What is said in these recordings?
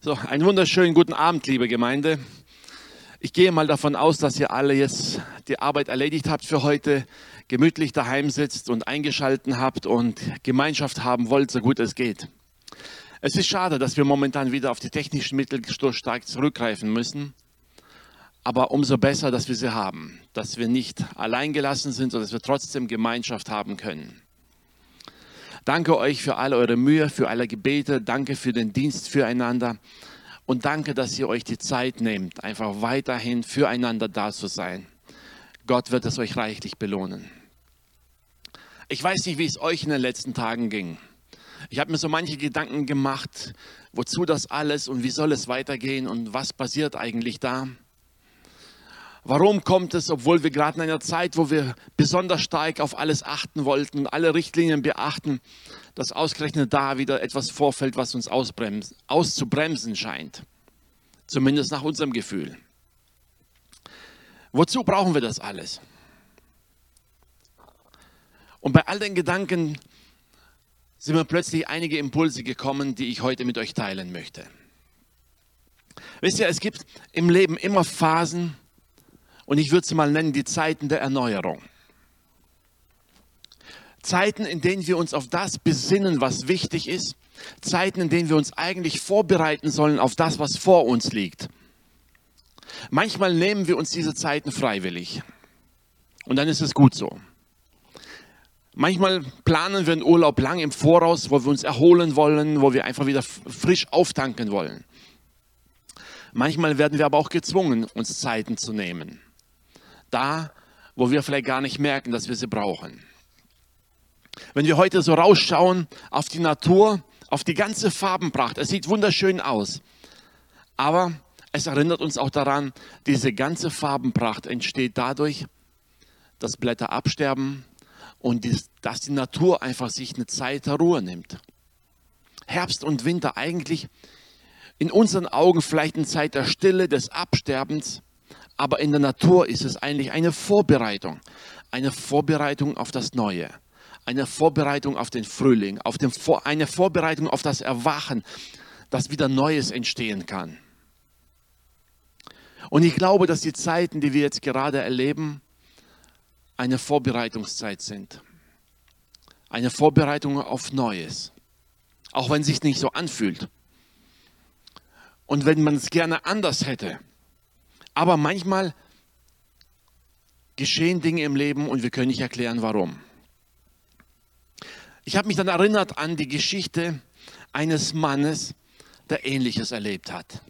So, einen wunderschönen guten Abend, liebe Gemeinde. Ich gehe mal davon aus, dass ihr alle jetzt die Arbeit erledigt habt für heute, gemütlich daheim sitzt und eingeschalten habt und Gemeinschaft haben wollt, so gut es geht. Es ist schade, dass wir momentan wieder auf die technischen Mittel stark zurückgreifen müssen. Aber umso besser, dass wir sie haben, dass wir nicht allein gelassen sind, sondern dass wir trotzdem Gemeinschaft haben können. Danke euch für all eure Mühe, für alle Gebete. Danke für den Dienst füreinander. Und danke, dass ihr euch die Zeit nehmt, einfach weiterhin füreinander da zu sein. Gott wird es euch reichlich belohnen. Ich weiß nicht, wie es euch in den letzten Tagen ging. Ich habe mir so manche Gedanken gemacht, wozu das alles und wie soll es weitergehen und was passiert eigentlich da. Warum kommt es, obwohl wir gerade in einer Zeit, wo wir besonders stark auf alles achten wollten, alle Richtlinien beachten, dass ausgerechnet da wieder etwas vorfällt, was uns auszubremsen scheint? Zumindest nach unserem Gefühl. Wozu brauchen wir das alles? Und bei all den Gedanken sind mir plötzlich einige Impulse gekommen, die ich heute mit euch teilen möchte. Wisst ihr, es gibt im Leben immer Phasen, und ich würde sie mal nennen, die Zeiten der Erneuerung. Zeiten, in denen wir uns auf das besinnen, was wichtig ist. Zeiten, in denen wir uns eigentlich vorbereiten sollen auf das, was vor uns liegt. Manchmal nehmen wir uns diese Zeiten freiwillig. Und dann ist es gut so. Manchmal planen wir einen Urlaub lang im Voraus, wo wir uns erholen wollen, wo wir einfach wieder frisch auftanken wollen. Manchmal werden wir aber auch gezwungen, uns Zeiten zu nehmen da, wo wir vielleicht gar nicht merken, dass wir sie brauchen. Wenn wir heute so rausschauen auf die Natur, auf die ganze Farbenpracht, es sieht wunderschön aus, aber es erinnert uns auch daran, diese ganze Farbenpracht entsteht dadurch, dass Blätter absterben und dass die Natur einfach sich eine Zeit der Ruhe nimmt. Herbst und Winter eigentlich in unseren Augen vielleicht eine Zeit der Stille, des Absterbens, aber in der Natur ist es eigentlich eine Vorbereitung. Eine Vorbereitung auf das Neue. Eine Vorbereitung auf den Frühling. Auf den, eine Vorbereitung auf das Erwachen, dass wieder Neues entstehen kann. Und ich glaube, dass die Zeiten, die wir jetzt gerade erleben, eine Vorbereitungszeit sind. Eine Vorbereitung auf Neues. Auch wenn es sich nicht so anfühlt. Und wenn man es gerne anders hätte. Aber manchmal geschehen Dinge im Leben und wir können nicht erklären, warum. Ich habe mich dann erinnert an die Geschichte eines Mannes, der Ähnliches erlebt hat.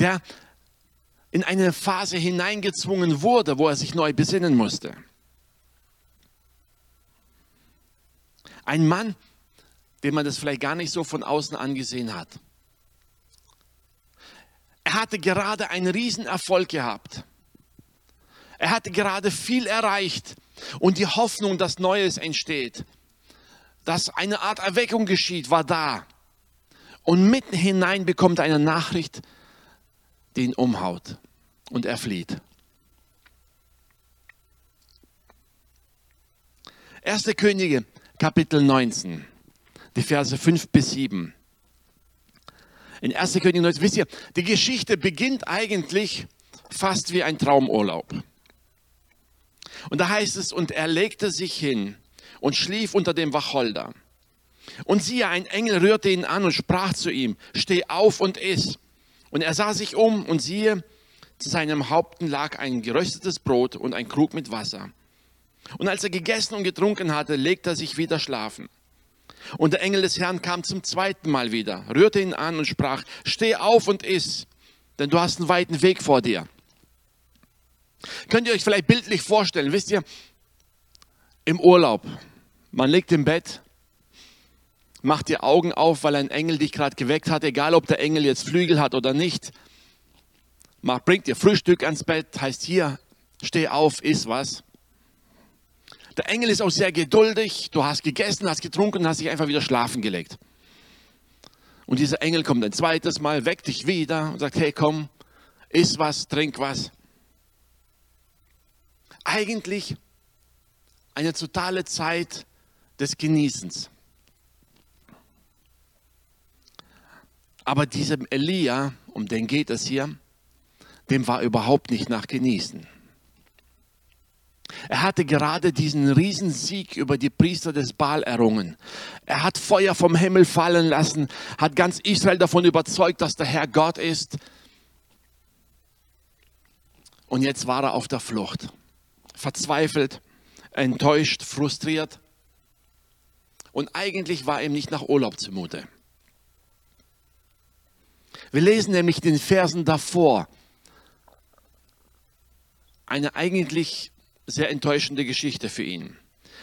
Der in eine Phase hineingezwungen wurde, wo er sich neu besinnen musste. Ein Mann, den man das vielleicht gar nicht so von außen angesehen hat. Er hatte gerade einen Riesenerfolg gehabt. Er hatte gerade viel erreicht und die Hoffnung, dass Neues entsteht, dass eine Art Erweckung geschieht, war da. Und mitten hinein bekommt er eine Nachricht, die ihn umhaut und er flieht. 1. Könige, Kapitel 19, die Verse 5 bis 7 in 1. Könige 19. Wisst ihr, die Geschichte beginnt eigentlich fast wie ein Traumurlaub. Und da heißt es, und er legte sich hin und schlief unter dem Wacholder. Und siehe, ein Engel rührte ihn an und sprach zu ihm, steh auf und iss. Und er sah sich um und siehe, zu seinem Haupten lag ein geröstetes Brot und ein Krug mit Wasser. Und als er gegessen und getrunken hatte, legte er sich wieder schlafen. Und der Engel des Herrn kam zum zweiten Mal wieder, rührte ihn an und sprach, steh auf und iss, denn du hast einen weiten Weg vor dir. Könnt ihr euch vielleicht bildlich vorstellen, wisst ihr, im Urlaub, man liegt im Bett, macht die Augen auf, weil ein Engel dich gerade geweckt hat, egal ob der Engel jetzt Flügel hat oder nicht, bringt dir Frühstück ans Bett, heißt hier, steh auf, iss was. Der Engel ist auch sehr geduldig. Du hast gegessen, hast getrunken und hast dich einfach wieder schlafen gelegt. Und dieser Engel kommt ein zweites Mal, weckt dich wieder und sagt, hey komm, iss was, trink was. Eigentlich eine totale Zeit des Genießens. Aber diesem Elia, um den geht es hier, dem war überhaupt nicht nach Genießen. Er hatte gerade diesen Riesensieg über die Priester des Baal errungen. Er hat Feuer vom Himmel fallen lassen, hat ganz Israel davon überzeugt, dass der Herr Gott ist. Und jetzt war er auf der Flucht, verzweifelt, enttäuscht, frustriert. Und eigentlich war ihm nicht nach Urlaub zumute. Wir lesen nämlich den Versen davor eine eigentlich sehr enttäuschende Geschichte für ihn.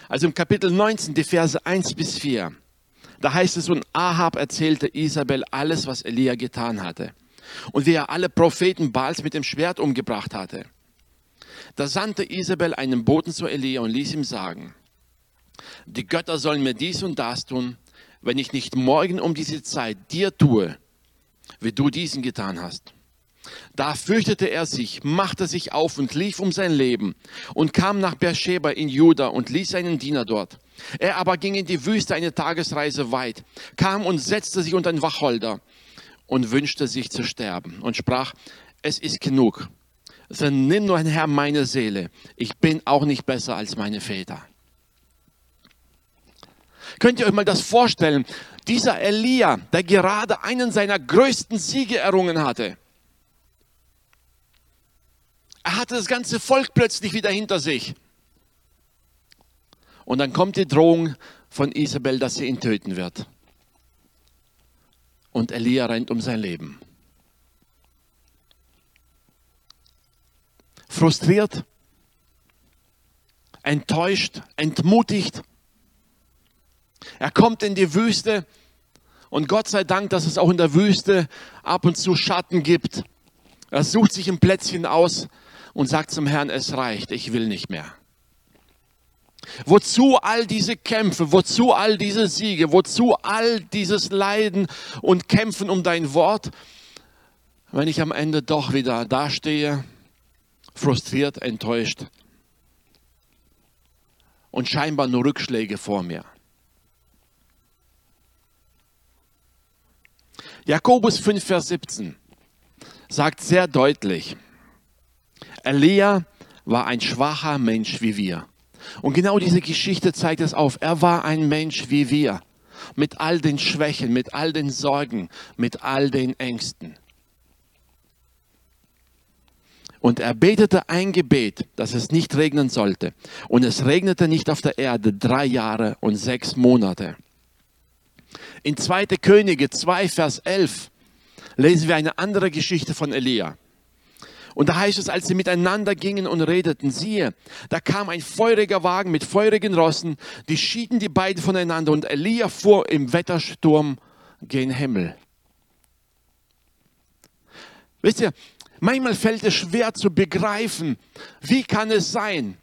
Also im Kapitel 19, die Verse 1 bis 4, da heißt es, und Ahab erzählte Isabel alles, was Elia getan hatte und wie er alle Propheten Baals mit dem Schwert umgebracht hatte. Da sandte Isabel einen Boten zu Elia und ließ ihm sagen, die Götter sollen mir dies und das tun, wenn ich nicht morgen um diese Zeit dir tue, wie du diesen getan hast. Da fürchtete er sich, machte sich auf und lief um sein Leben und kam nach Beersheba in Juda und ließ seinen Diener dort. Er aber ging in die Wüste eine Tagesreise weit, kam und setzte sich unter ein Wacholder und wünschte sich zu sterben und sprach, es ist genug. So nimm nur ein Herr meine Seele. Ich bin auch nicht besser als meine Väter. Könnt ihr euch mal das vorstellen? Dieser Elia, der gerade einen seiner größten Siege errungen hatte, er hatte das ganze Volk plötzlich wieder hinter sich. Und dann kommt die Drohung von Isabel, dass sie ihn töten wird. Und Elia rennt um sein Leben. Frustriert, enttäuscht, entmutigt. Er kommt in die Wüste und Gott sei Dank, dass es auch in der Wüste ab und zu Schatten gibt. Er sucht sich ein Plätzchen aus, und sagt zum Herrn, es reicht, ich will nicht mehr. Wozu all diese Kämpfe, wozu all diese Siege, wozu all dieses Leiden und Kämpfen um dein Wort, wenn ich am Ende doch wieder dastehe, frustriert, enttäuscht und scheinbar nur Rückschläge vor mir. Jakobus 5, Vers 17 sagt sehr deutlich, Elia war ein schwacher Mensch wie wir. Und genau diese Geschichte zeigt es auf. Er war ein Mensch wie wir. Mit all den Schwächen, mit all den Sorgen, mit all den Ängsten. Und er betete ein Gebet, dass es nicht regnen sollte. Und es regnete nicht auf der Erde drei Jahre und sechs Monate. In 2. Könige 2, Vers 11 lesen wir eine andere Geschichte von Elia. Und da heißt es, als sie miteinander gingen und redeten, siehe, da kam ein feuriger Wagen mit feurigen Rossen, die schieden die beiden voneinander und Elia fuhr im Wettersturm gen Himmel. Wisst ihr, manchmal fällt es schwer zu begreifen, wie kann es sein,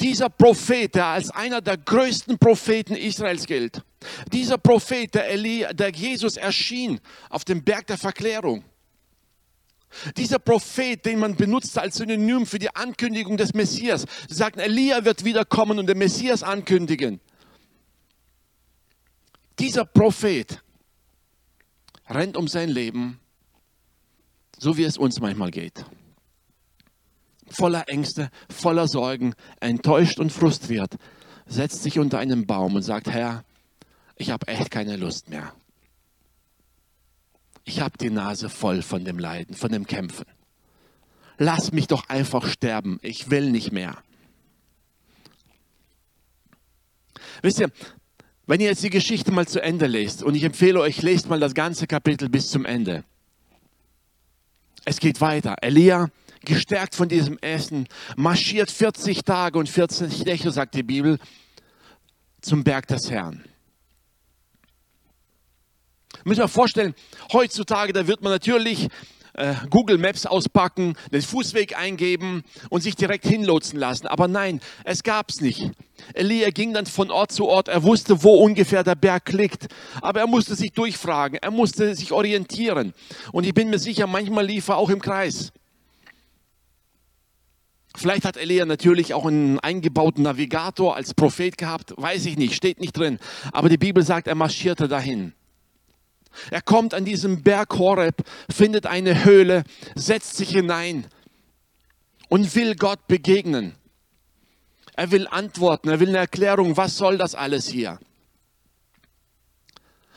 dieser Prophet, der als einer der größten Propheten Israels gilt, dieser Prophet, der, Elia, der Jesus erschien auf dem Berg der Verklärung, dieser Prophet, den man benutzt als Synonym für die Ankündigung des Messias. Sagten, Elia wird wiederkommen und den Messias ankündigen. Dieser Prophet rennt um sein Leben, so wie es uns manchmal geht. Voller Ängste, voller Sorgen, enttäuscht und frustriert, setzt sich unter einen Baum und sagt, Herr, ich habe echt keine Lust mehr ich habe die Nase voll von dem Leiden, von dem Kämpfen. Lass mich doch einfach sterben, ich will nicht mehr. Wisst ihr, wenn ihr jetzt die Geschichte mal zu Ende lest, und ich empfehle euch, lest mal das ganze Kapitel bis zum Ende. Es geht weiter. Elia, gestärkt von diesem Essen, marschiert 40 Tage und 40 Nächte, sagt die Bibel, zum Berg des Herrn. Müssen wir vorstellen, heutzutage, da wird man natürlich äh, Google Maps auspacken, den Fußweg eingeben und sich direkt hinlotsen lassen. Aber nein, es gab es nicht. Elia ging dann von Ort zu Ort. Er wusste, wo ungefähr der Berg liegt. Aber er musste sich durchfragen. Er musste sich orientieren. Und ich bin mir sicher, manchmal lief er auch im Kreis. Vielleicht hat Elia natürlich auch einen eingebauten Navigator als Prophet gehabt. Weiß ich nicht, steht nicht drin. Aber die Bibel sagt, er marschierte dahin. Er kommt an diesem Berg Horeb, findet eine Höhle, setzt sich hinein und will Gott begegnen. Er will antworten, er will eine Erklärung, was soll das alles hier?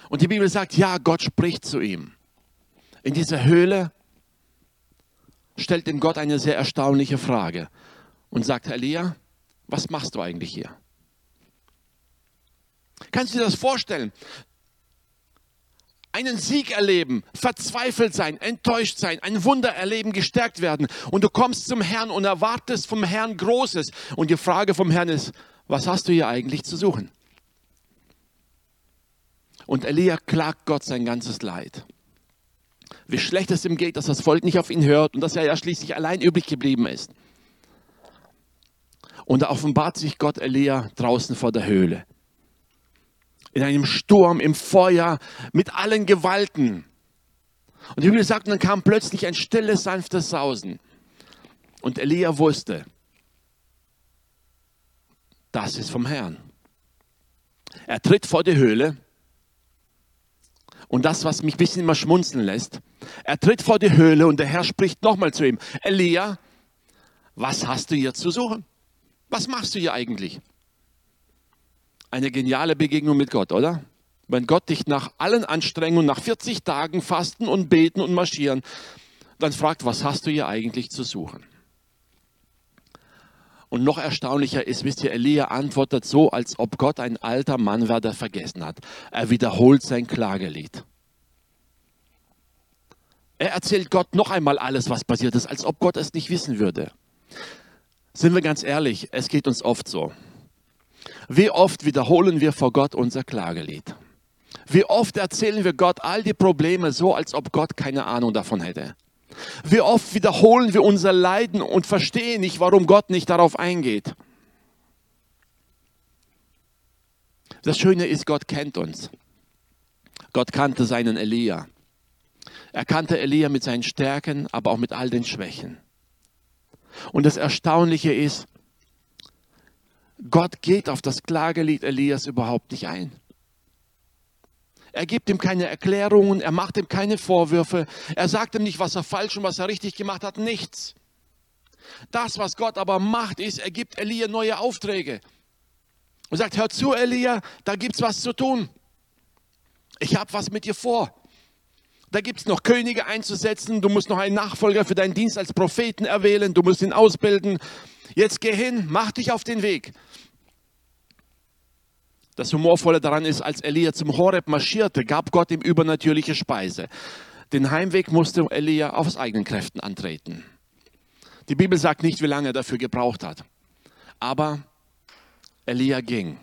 Und die Bibel sagt, ja, Gott spricht zu ihm. In dieser Höhle stellt ihm Gott eine sehr erstaunliche Frage und sagt, Elia, was machst du eigentlich hier? Kannst du dir das vorstellen? Einen Sieg erleben, verzweifelt sein, enttäuscht sein, ein Wunder erleben, gestärkt werden. Und du kommst zum Herrn und erwartest vom Herrn Großes. Und die Frage vom Herrn ist, was hast du hier eigentlich zu suchen? Und Elia klagt Gott sein ganzes Leid. Wie schlecht es ihm geht, dass das Volk nicht auf ihn hört und dass er ja schließlich allein übrig geblieben ist. Und da offenbart sich Gott Elia draußen vor der Höhle. In einem Sturm, im Feuer, mit allen Gewalten. Und die Bibel sagt, dann kam plötzlich ein stilles, sanftes Sausen. Und Elia wusste, das ist vom Herrn. Er tritt vor die Höhle. Und das, was mich ein bisschen immer schmunzeln lässt, er tritt vor die Höhle und der Herr spricht nochmal zu ihm, Elia, was hast du hier zu suchen? Was machst du hier eigentlich? Eine geniale Begegnung mit Gott, oder? Wenn Gott dich nach allen Anstrengungen, nach 40 Tagen Fasten und Beten und Marschieren, dann fragt, was hast du hier eigentlich zu suchen? Und noch erstaunlicher ist, wisst ihr, Elia antwortet so, als ob Gott ein alter Mann war, der vergessen hat. Er wiederholt sein Klagelied. Er erzählt Gott noch einmal alles, was passiert ist, als ob Gott es nicht wissen würde. Sind wir ganz ehrlich, es geht uns oft so. Wie oft wiederholen wir vor Gott unser Klagelied? Wie oft erzählen wir Gott all die Probleme so, als ob Gott keine Ahnung davon hätte? Wie oft wiederholen wir unser Leiden und verstehen nicht, warum Gott nicht darauf eingeht? Das Schöne ist, Gott kennt uns. Gott kannte seinen Elia. Er kannte Elia mit seinen Stärken, aber auch mit all den Schwächen. Und das Erstaunliche ist, Gott geht auf das Klagelied Elias überhaupt nicht ein. Er gibt ihm keine Erklärungen, er macht ihm keine Vorwürfe, er sagt ihm nicht, was er falsch und was er richtig gemacht hat, nichts. Das, was Gott aber macht, ist, er gibt Elia neue Aufträge. Und sagt, hör zu, Elia, da gibt es was zu tun. Ich habe was mit dir vor. Da gibt es noch Könige einzusetzen. Du musst noch einen Nachfolger für deinen Dienst als Propheten erwählen. Du musst ihn ausbilden. Jetzt geh hin, mach dich auf den Weg. Das Humorvolle daran ist, als Elia zum Horeb marschierte, gab Gott ihm übernatürliche Speise. Den Heimweg musste Elia aus eigenen Kräften antreten. Die Bibel sagt nicht, wie lange er dafür gebraucht hat. Aber Elia ging.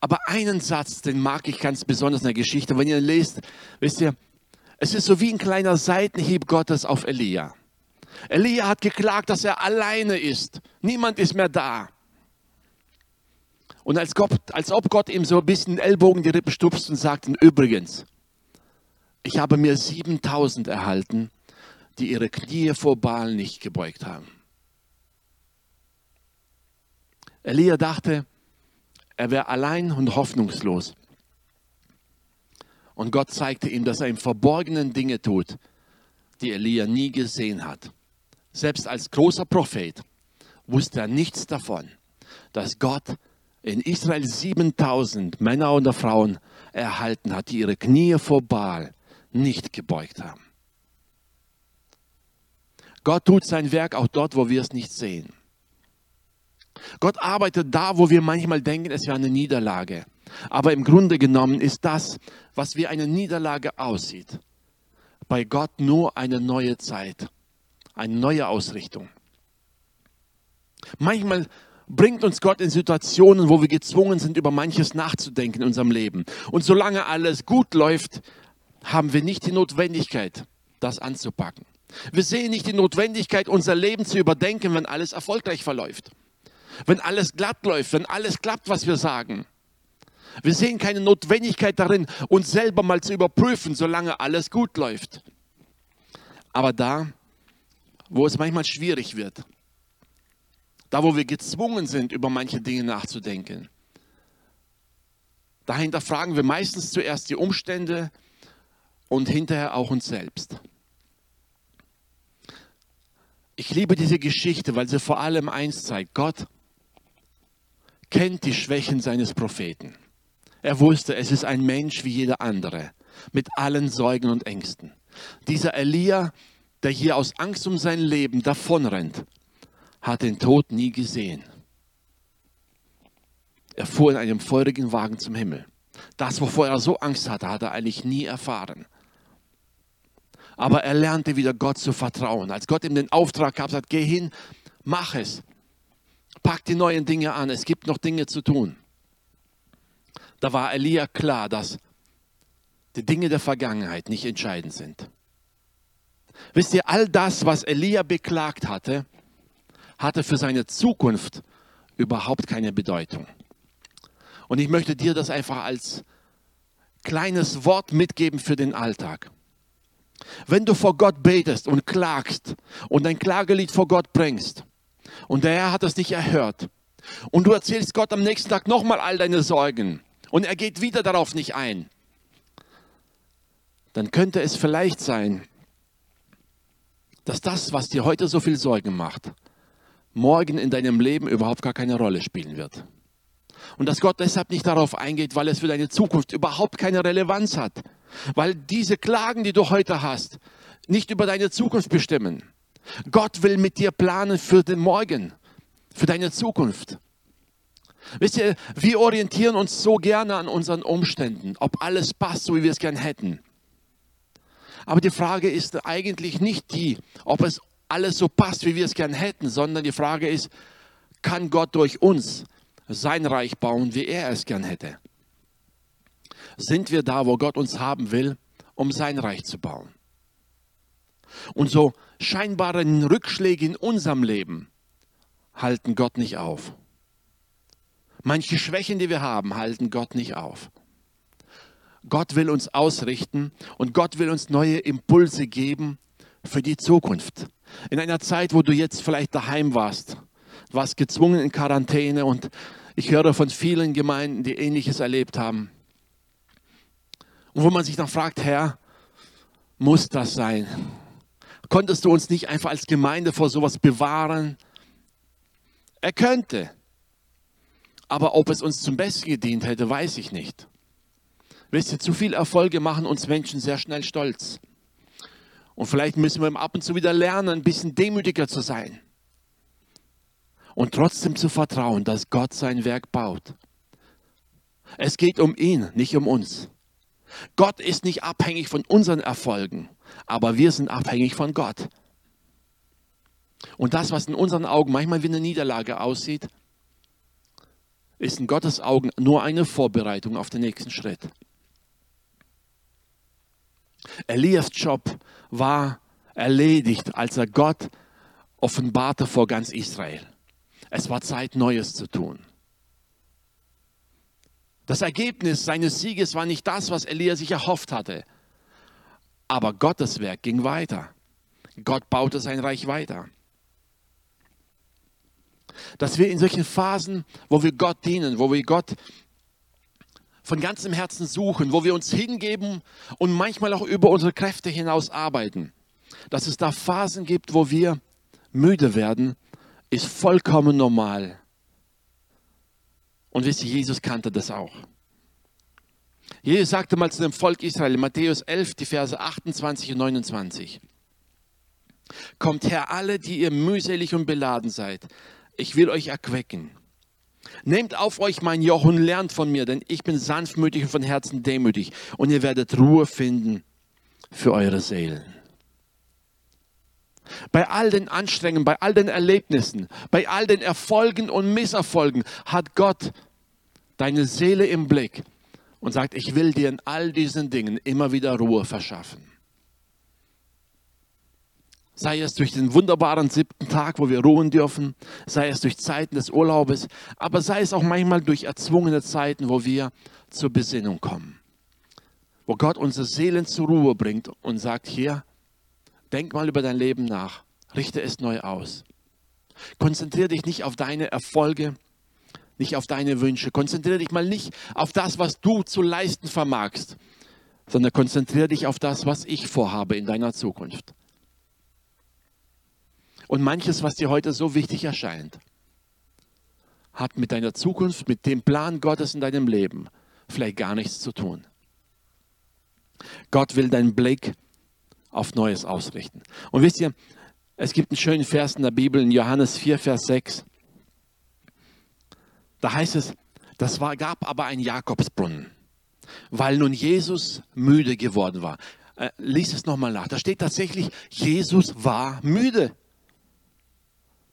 Aber einen Satz, den mag ich ganz besonders in der Geschichte. Wenn ihr lest, wisst ihr, es ist so wie ein kleiner Seitenhieb Gottes auf Elia. Elia hat geklagt, dass er alleine ist. Niemand ist mehr da. Und als, Gott, als ob Gott ihm so ein bisschen Ellbogen die Rippen stupst und sagt, übrigens, ich habe mir 7000 erhalten, die ihre Knie vor Baal nicht gebeugt haben. Elia dachte, er wäre allein und hoffnungslos. Und Gott zeigte ihm, dass er im Verborgenen Dinge tut, die Elia nie gesehen hat. Selbst als großer Prophet wusste er nichts davon, dass Gott in Israel 7000 Männer und Frauen erhalten hat, die ihre Knie vor Baal nicht gebeugt haben. Gott tut sein Werk auch dort, wo wir es nicht sehen. Gott arbeitet da, wo wir manchmal denken, es wäre eine Niederlage. Aber im Grunde genommen ist das, was wie eine Niederlage aussieht, bei Gott nur eine neue Zeit, eine neue Ausrichtung. Manchmal bringt uns Gott in Situationen, wo wir gezwungen sind, über manches nachzudenken in unserem Leben. Und solange alles gut läuft, haben wir nicht die Notwendigkeit, das anzupacken. Wir sehen nicht die Notwendigkeit, unser Leben zu überdenken, wenn alles erfolgreich verläuft. Wenn alles glatt läuft, wenn alles klappt, was wir sagen. Wir sehen keine Notwendigkeit darin, uns selber mal zu überprüfen, solange alles gut läuft. Aber da, wo es manchmal schwierig wird, da, wo wir gezwungen sind, über manche Dinge nachzudenken, dahinter fragen wir meistens zuerst die Umstände und hinterher auch uns selbst. Ich liebe diese Geschichte, weil sie vor allem eins zeigt. Gott kennt die Schwächen seines Propheten. Er wusste, es ist ein Mensch wie jeder andere, mit allen Sorgen und Ängsten. Dieser Elia, der hier aus Angst um sein Leben davonrennt, hat den Tod nie gesehen. Er fuhr in einem feurigen Wagen zum Himmel. Das, wovor er so Angst hatte, hat er eigentlich nie erfahren. Aber er lernte wieder Gott zu vertrauen. Als Gott ihm den Auftrag gab, sagt, geh hin, mach es. Pack die neuen Dinge an, es gibt noch Dinge zu tun. Da war Elia klar, dass die Dinge der Vergangenheit nicht entscheidend sind. Wisst ihr, all das, was Elia beklagt hatte, hatte für seine Zukunft überhaupt keine Bedeutung. Und ich möchte dir das einfach als kleines Wort mitgeben für den Alltag. Wenn du vor Gott betest und klagst und dein Klagelied vor Gott bringst und der Herr hat es nicht erhört und du erzählst Gott am nächsten Tag nochmal all deine Sorgen und er geht wieder darauf nicht ein, dann könnte es vielleicht sein, dass das, was dir heute so viel Sorgen macht, morgen in deinem Leben überhaupt gar keine Rolle spielen wird. Und dass Gott deshalb nicht darauf eingeht, weil es für deine Zukunft überhaupt keine Relevanz hat. Weil diese Klagen, die du heute hast, nicht über deine Zukunft bestimmen. Gott will mit dir planen für den Morgen, für deine Zukunft. Wisst ihr, wir orientieren uns so gerne an unseren Umständen, ob alles passt, so wie wir es gern hätten. Aber die Frage ist eigentlich nicht die, ob es alles so passt, wie wir es gern hätten, sondern die Frage ist, kann Gott durch uns sein Reich bauen, wie er es gern hätte? Sind wir da, wo Gott uns haben will, um sein Reich zu bauen? Und so scheinbare Rückschläge in unserem Leben halten Gott nicht auf. Manche Schwächen, die wir haben, halten Gott nicht auf. Gott will uns ausrichten und Gott will uns neue Impulse geben für die Zukunft. In einer Zeit, wo du jetzt vielleicht daheim warst, warst gezwungen in Quarantäne und ich höre von vielen Gemeinden, die ähnliches erlebt haben. Und wo man sich dann fragt, Herr, muss das sein? Konntest du uns nicht einfach als Gemeinde vor sowas bewahren? Er könnte. Aber ob es uns zum Besten gedient hätte, weiß ich nicht. Wisst ihr, zu viele Erfolge machen uns Menschen sehr schnell stolz. Und vielleicht müssen wir ab und zu wieder lernen, ein bisschen demütiger zu sein. Und trotzdem zu vertrauen, dass Gott sein Werk baut. Es geht um ihn, nicht um uns. Gott ist nicht abhängig von unseren Erfolgen, aber wir sind abhängig von Gott. Und das, was in unseren Augen manchmal wie eine Niederlage aussieht, ist in Gottes Augen nur eine Vorbereitung auf den nächsten Schritt. Elias Job war erledigt, als er Gott offenbarte vor ganz Israel. Es war Zeit, Neues zu tun. Das Ergebnis seines Sieges war nicht das, was Elia sich erhofft hatte. Aber Gottes Werk ging weiter. Gott baute sein Reich weiter. Dass wir in solchen Phasen, wo wir Gott dienen, wo wir Gott von ganzem Herzen suchen, wo wir uns hingeben und manchmal auch über unsere Kräfte hinaus arbeiten. Dass es da Phasen gibt, wo wir müde werden, ist vollkommen normal. Und wisst ihr, Jesus kannte das auch. Jesus sagte mal zu dem Volk Israel Matthäus 11, die Verse 28 und 29. Kommt her alle, die ihr mühselig und beladen seid. Ich will euch erquicken. Nehmt auf euch mein Joch und lernt von mir, denn ich bin sanftmütig und von Herzen demütig. Und ihr werdet Ruhe finden für eure Seelen. Bei all den Anstrengungen, bei all den Erlebnissen, bei all den Erfolgen und Misserfolgen hat Gott deine Seele im Blick und sagt, ich will dir in all diesen Dingen immer wieder Ruhe verschaffen sei es durch den wunderbaren siebten Tag, wo wir ruhen dürfen, sei es durch Zeiten des Urlaubes, aber sei es auch manchmal durch erzwungene Zeiten, wo wir zur Besinnung kommen, wo Gott unsere Seelen zur Ruhe bringt und sagt, hier, denk mal über dein Leben nach, richte es neu aus. Konzentriere dich nicht auf deine Erfolge, nicht auf deine Wünsche. Konzentriere dich mal nicht auf das, was du zu leisten vermagst, sondern konzentriere dich auf das, was ich vorhabe in deiner Zukunft. Und manches, was dir heute so wichtig erscheint, hat mit deiner Zukunft, mit dem Plan Gottes in deinem Leben vielleicht gar nichts zu tun. Gott will deinen Blick auf Neues ausrichten. Und wisst ihr, es gibt einen schönen Vers in der Bibel, in Johannes 4, Vers 6. Da heißt es, das war, gab aber einen Jakobsbrunnen, weil nun Jesus müde geworden war. Äh, lies es nochmal nach. Da steht tatsächlich, Jesus war müde.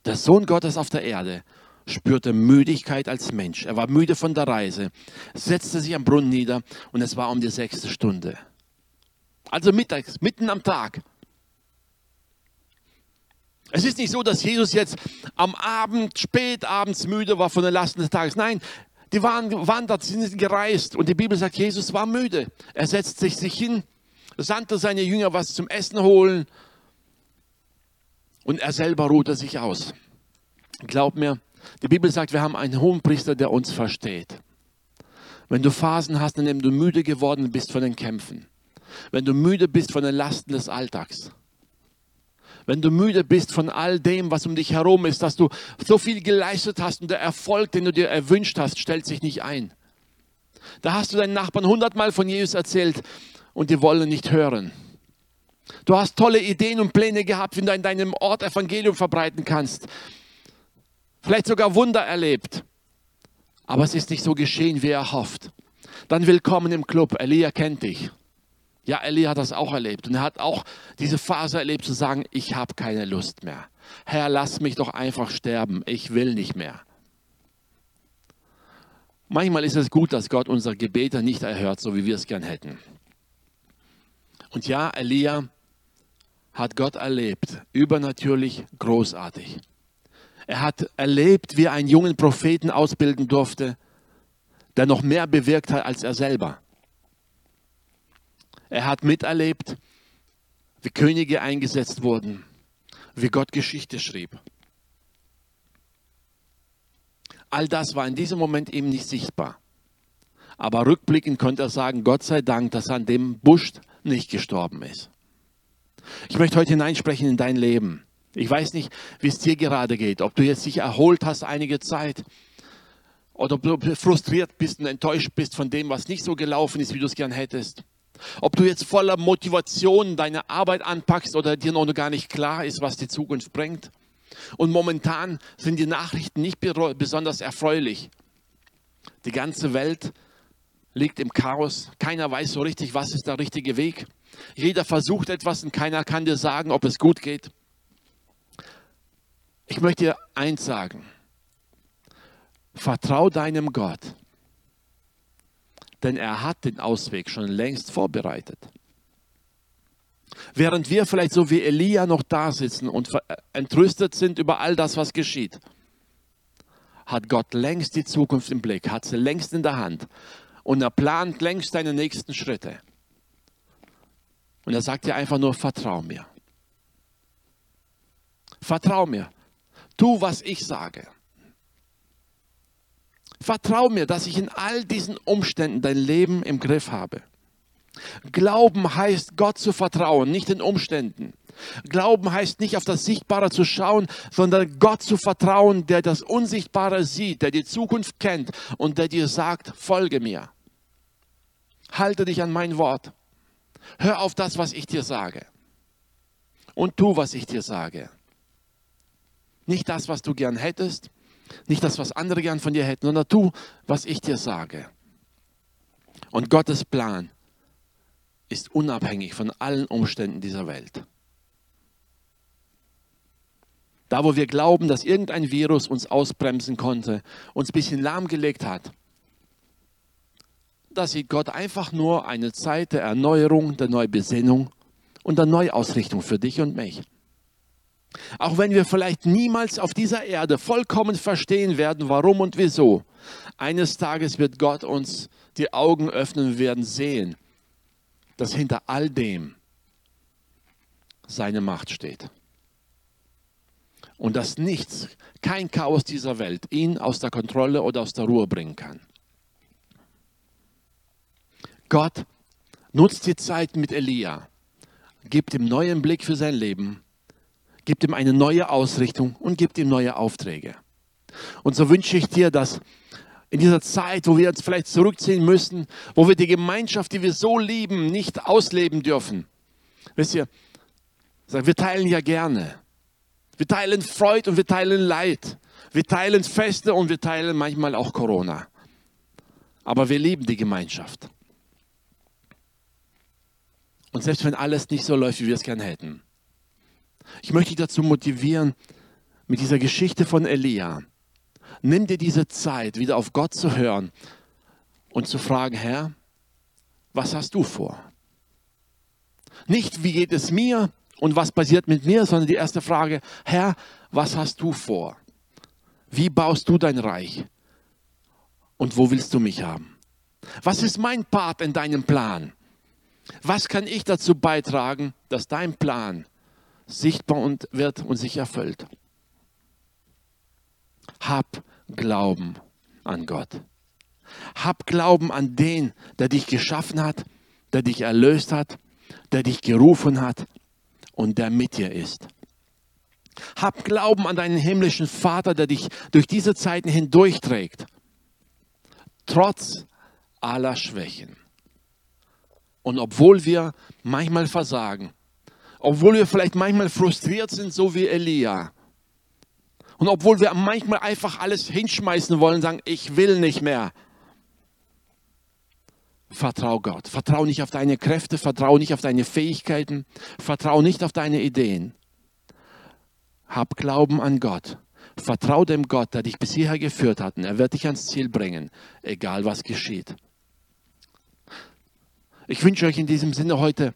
Der Sohn Gottes auf der Erde spürte Müdigkeit als Mensch. Er war müde von der Reise, setzte sich am Brunnen nieder und es war um die sechste Stunde. Also mittags, mitten am Tag. Es ist nicht so, dass Jesus jetzt am Abend, spät abends müde war von den Lasten des Tages. Nein, die waren gewandert, sind gereist und die Bibel sagt, Jesus war müde. Er setzt sich, sich hin, sandte seine Jünger was zum Essen holen und er selber ruhte sich aus. Glaub mir, die Bibel sagt, wir haben einen hohen Priester, der uns versteht. Wenn du Phasen hast, in denen du müde geworden bist von den Kämpfen, wenn du müde bist von den Lasten des Alltags, wenn du müde bist von all dem, was um dich herum ist, dass du so viel geleistet hast und der Erfolg, den du dir erwünscht hast, stellt sich nicht ein. Da hast du deinen Nachbarn hundertmal von Jesus erzählt und die wollen nicht hören. Du hast tolle Ideen und Pläne gehabt, wie du in deinem Ort Evangelium verbreiten kannst. Vielleicht sogar Wunder erlebt. Aber es ist nicht so geschehen, wie er hofft. Dann willkommen im Club. Elia kennt dich. Ja, Elia hat das auch erlebt und er hat auch diese Phase erlebt zu sagen, ich habe keine Lust mehr. Herr, lass mich doch einfach sterben, ich will nicht mehr. Manchmal ist es gut, dass Gott unsere Gebete nicht erhört, so wie wir es gern hätten. Und ja, Elia hat Gott erlebt, übernatürlich großartig. Er hat erlebt, wie er einen jungen Propheten ausbilden durfte, der noch mehr bewirkt hat als er selber. Er hat miterlebt, wie Könige eingesetzt wurden, wie Gott Geschichte schrieb. All das war in diesem Moment ihm nicht sichtbar. Aber rückblickend konnte er sagen, Gott sei Dank, dass er an dem Busch nicht gestorben ist. Ich möchte heute hineinsprechen in dein Leben. Ich weiß nicht, wie es dir gerade geht, ob du jetzt dich erholt hast einige Zeit oder ob du frustriert bist und enttäuscht bist von dem, was nicht so gelaufen ist, wie du es gern hättest. Ob du jetzt voller Motivation deine Arbeit anpackst oder dir noch gar nicht klar ist, was die Zukunft bringt. Und momentan sind die Nachrichten nicht besonders erfreulich. Die ganze Welt liegt im Chaos. Keiner weiß so richtig, was ist der richtige Weg. Jeder versucht etwas und keiner kann dir sagen, ob es gut geht. Ich möchte dir eins sagen. Vertrau deinem Gott denn er hat den Ausweg schon längst vorbereitet. Während wir vielleicht so wie Elia noch da sitzen und entrüstet sind über all das, was geschieht, hat Gott längst die Zukunft im Blick, hat sie längst in der Hand und er plant längst seine nächsten Schritte. Und er sagt dir einfach nur, vertrau mir. Vertrau mir. Tu, was ich sage. Vertrau mir, dass ich in all diesen Umständen dein Leben im Griff habe. Glauben heißt, Gott zu vertrauen, nicht den Umständen. Glauben heißt nicht auf das Sichtbare zu schauen, sondern Gott zu vertrauen, der das Unsichtbare sieht, der die Zukunft kennt und der dir sagt, folge mir. Halte dich an mein Wort. Hör auf das, was ich dir sage. Und tu, was ich dir sage. Nicht das, was du gern hättest, nicht das, was andere gern von dir hätten, sondern tu, was ich dir sage. Und Gottes Plan ist unabhängig von allen Umständen dieser Welt. Da, wo wir glauben, dass irgendein Virus uns ausbremsen konnte, uns ein bisschen lahmgelegt hat, da sieht Gott einfach nur eine Zeit der Erneuerung, der Neubesinnung und der Neuausrichtung für dich und mich. Auch wenn wir vielleicht niemals auf dieser Erde vollkommen verstehen werden, warum und wieso, eines Tages wird Gott uns die Augen öffnen und werden sehen, dass hinter all dem seine Macht steht. Und dass nichts, kein Chaos dieser Welt ihn aus der Kontrolle oder aus der Ruhe bringen kann. Gott nutzt die Zeit mit Elia, gibt ihm neuen Blick für sein Leben, gibt ihm eine neue Ausrichtung und gibt ihm neue Aufträge. Und so wünsche ich dir, dass in dieser Zeit, wo wir uns vielleicht zurückziehen müssen, wo wir die Gemeinschaft, die wir so lieben, nicht ausleben dürfen. Wisst ihr, wir teilen ja gerne. Wir teilen Freude und wir teilen Leid. Wir teilen Feste und wir teilen manchmal auch Corona. Aber wir lieben die Gemeinschaft. Und selbst wenn alles nicht so läuft, wie wir es gerne hätten. Ich möchte dich dazu motivieren, mit dieser Geschichte von Elia, nimm dir diese Zeit, wieder auf Gott zu hören und zu fragen, Herr, was hast du vor? Nicht, wie geht es mir und was passiert mit mir, sondern die erste Frage, Herr, was hast du vor? Wie baust du dein Reich? Und wo willst du mich haben? Was ist mein Part in deinem Plan? Was kann ich dazu beitragen, dass dein Plan sichtbar wird und sich erfüllt? Hab Glauben an Gott. Hab Glauben an den, der dich geschaffen hat, der dich erlöst hat, der dich gerufen hat und der mit dir ist. Hab Glauben an deinen himmlischen Vater, der dich durch diese Zeiten hindurchträgt, trotz aller Schwächen. Und obwohl wir manchmal versagen, obwohl wir vielleicht manchmal frustriert sind, so wie Elia, und obwohl wir manchmal einfach alles hinschmeißen wollen, sagen, ich will nicht mehr. Vertrau Gott. Vertrau nicht auf deine Kräfte, vertrau nicht auf deine Fähigkeiten, vertrau nicht auf deine Ideen. Hab Glauben an Gott. Vertrau dem Gott, der dich bis hierher geführt hat, und er wird dich ans Ziel bringen, egal was geschieht. Ich wünsche euch in diesem Sinne heute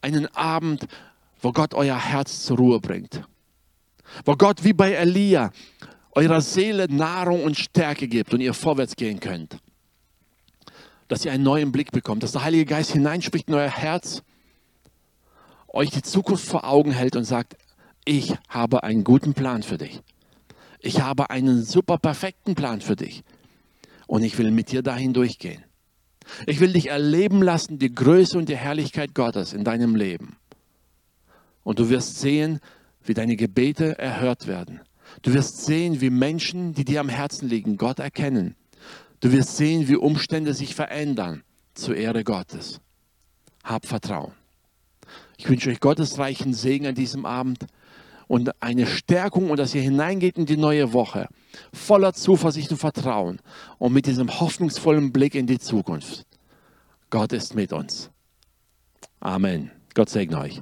einen Abend, wo Gott euer Herz zur Ruhe bringt. Wo Gott wie bei Elia eurer Seele Nahrung und Stärke gibt und ihr vorwärts gehen könnt. Dass ihr einen neuen Blick bekommt, dass der Heilige Geist hineinspricht in euer Herz, euch die Zukunft vor Augen hält und sagt, ich habe einen guten Plan für dich. Ich habe einen super perfekten Plan für dich. Und ich will mit dir dahin durchgehen. Ich will dich erleben lassen, die Größe und die Herrlichkeit Gottes in deinem Leben. Und du wirst sehen, wie deine Gebete erhört werden. Du wirst sehen, wie Menschen, die dir am Herzen liegen, Gott erkennen. Du wirst sehen, wie Umstände sich verändern zur Ehre Gottes. Hab Vertrauen. Ich wünsche euch Gottes reichen Segen an diesem Abend und eine Stärkung und dass ihr hineingeht in die neue Woche voller Zuversicht und Vertrauen und mit diesem hoffnungsvollen Blick in die Zukunft. Gott ist mit uns. Amen. Gott segne euch.